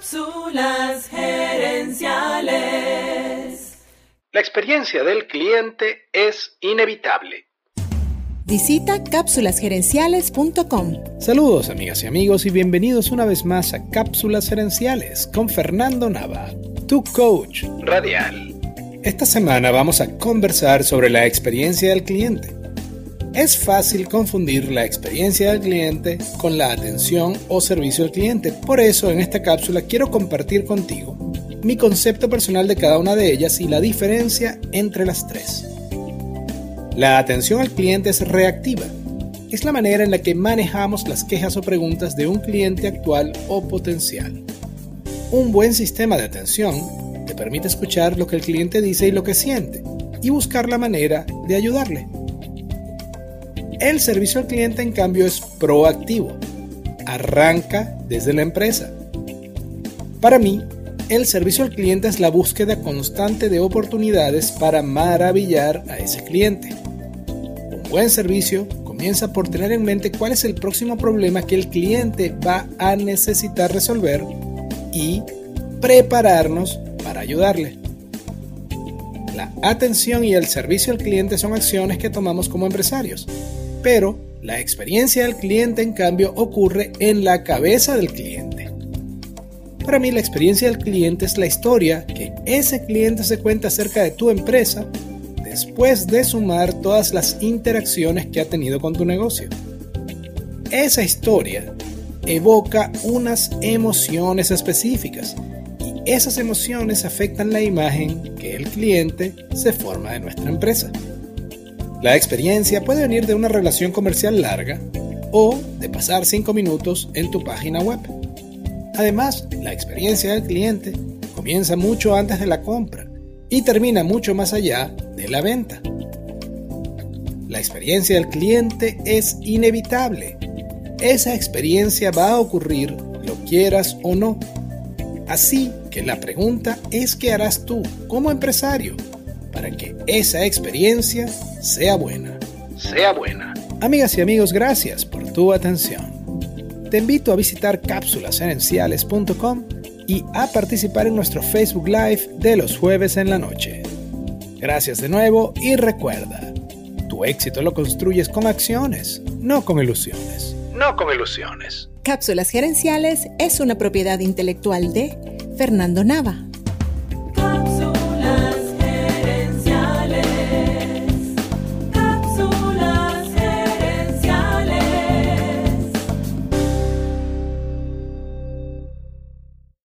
Cápsulas gerenciales. La experiencia del cliente es inevitable. Visita cápsulasgerenciales.com. Saludos amigas y amigos y bienvenidos una vez más a Cápsulas Gerenciales con Fernando Nava, tu coach radial. Esta semana vamos a conversar sobre la experiencia del cliente. Es fácil confundir la experiencia del cliente con la atención o servicio al cliente. Por eso en esta cápsula quiero compartir contigo mi concepto personal de cada una de ellas y la diferencia entre las tres. La atención al cliente es reactiva. Es la manera en la que manejamos las quejas o preguntas de un cliente actual o potencial. Un buen sistema de atención te permite escuchar lo que el cliente dice y lo que siente y buscar la manera de ayudarle. El servicio al cliente, en cambio, es proactivo. Arranca desde la empresa. Para mí, el servicio al cliente es la búsqueda constante de oportunidades para maravillar a ese cliente. Un buen servicio comienza por tener en mente cuál es el próximo problema que el cliente va a necesitar resolver y prepararnos para ayudarle. La atención y el servicio al cliente son acciones que tomamos como empresarios pero la experiencia del cliente en cambio ocurre en la cabeza del cliente. Para mí la experiencia del cliente es la historia que ese cliente se cuenta acerca de tu empresa después de sumar todas las interacciones que ha tenido con tu negocio. Esa historia evoca unas emociones específicas y esas emociones afectan la imagen que el cliente se forma de nuestra empresa. La experiencia puede venir de una relación comercial larga o de pasar 5 minutos en tu página web. Además, la experiencia del cliente comienza mucho antes de la compra y termina mucho más allá de la venta. La experiencia del cliente es inevitable. Esa experiencia va a ocurrir, lo quieras o no. Así que la pregunta es qué harás tú como empresario para que esa experiencia sea buena. Sea buena. Amigas y amigos, gracias por tu atención. Te invito a visitar cápsulasherenciales.com y a participar en nuestro Facebook Live de los jueves en la noche. Gracias de nuevo y recuerda, tu éxito lo construyes con acciones, no con ilusiones. No con ilusiones. Cápsulas Gerenciales es una propiedad intelectual de Fernando Nava.